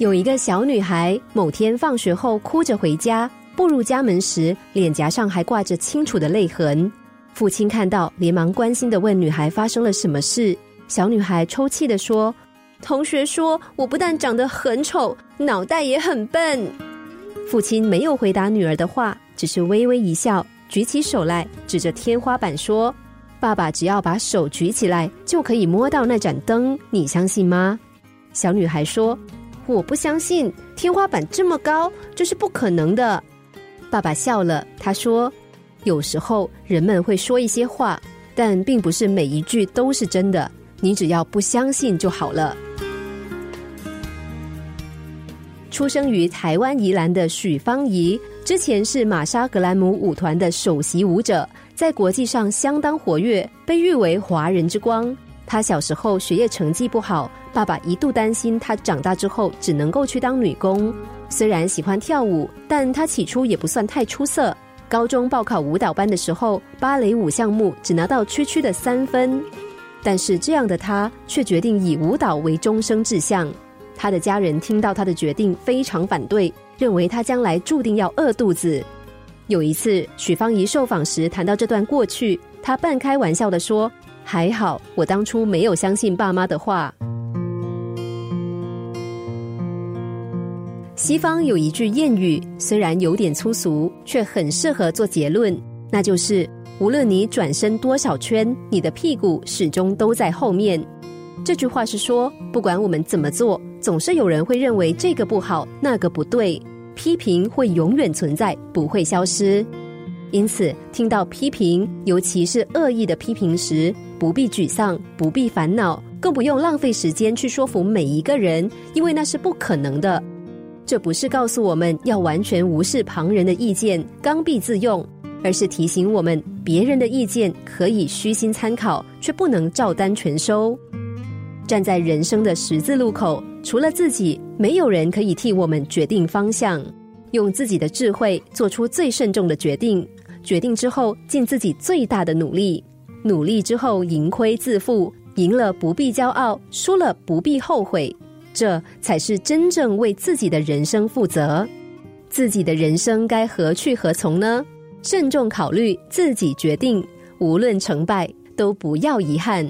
有一个小女孩，某天放学后哭着回家，步入家门时，脸颊上还挂着清楚的泪痕。父亲看到，连忙关心的问女孩发生了什么事。小女孩抽泣的说：“同学说我不但长得很丑，脑袋也很笨。”父亲没有回答女儿的话，只是微微一笑，举起手来，指着天花板说：“爸爸只要把手举起来，就可以摸到那盏灯，你相信吗？”小女孩说。我不相信天花板这么高，这是不可能的。爸爸笑了，他说：“有时候人们会说一些话，但并不是每一句都是真的。你只要不相信就好了。”出生于台湾宜兰的许芳宜，之前是玛莎格兰姆舞团的首席舞者，在国际上相当活跃，被誉为“华人之光”。他小时候学业成绩不好，爸爸一度担心他长大之后只能够去当女工。虽然喜欢跳舞，但他起初也不算太出色。高中报考舞蹈班的时候，芭蕾舞项目只拿到区区的三分。但是这样的他却决定以舞蹈为终生志向。他的家人听到他的决定非常反对，认为他将来注定要饿肚子。有一次许芳宜受访时谈到这段过去，他半开玩笑的说。还好，我当初没有相信爸妈的话。西方有一句谚语，虽然有点粗俗，却很适合做结论，那就是：无论你转身多少圈，你的屁股始终都在后面。这句话是说，不管我们怎么做，总是有人会认为这个不好，那个不对，批评会永远存在，不会消失。因此，听到批评，尤其是恶意的批评时，不必沮丧，不必烦恼，更不用浪费时间去说服每一个人，因为那是不可能的。这不是告诉我们要完全无视旁人的意见，刚愎自用，而是提醒我们，别人的意见可以虚心参考，却不能照单全收。站在人生的十字路口，除了自己，没有人可以替我们决定方向。用自己的智慧做出最慎重的决定。决定之后，尽自己最大的努力。努力之后，盈亏自负。赢了不必骄傲，输了不必后悔。这才是真正为自己的人生负责。自己的人生该何去何从呢？慎重考虑，自己决定。无论成败，都不要遗憾。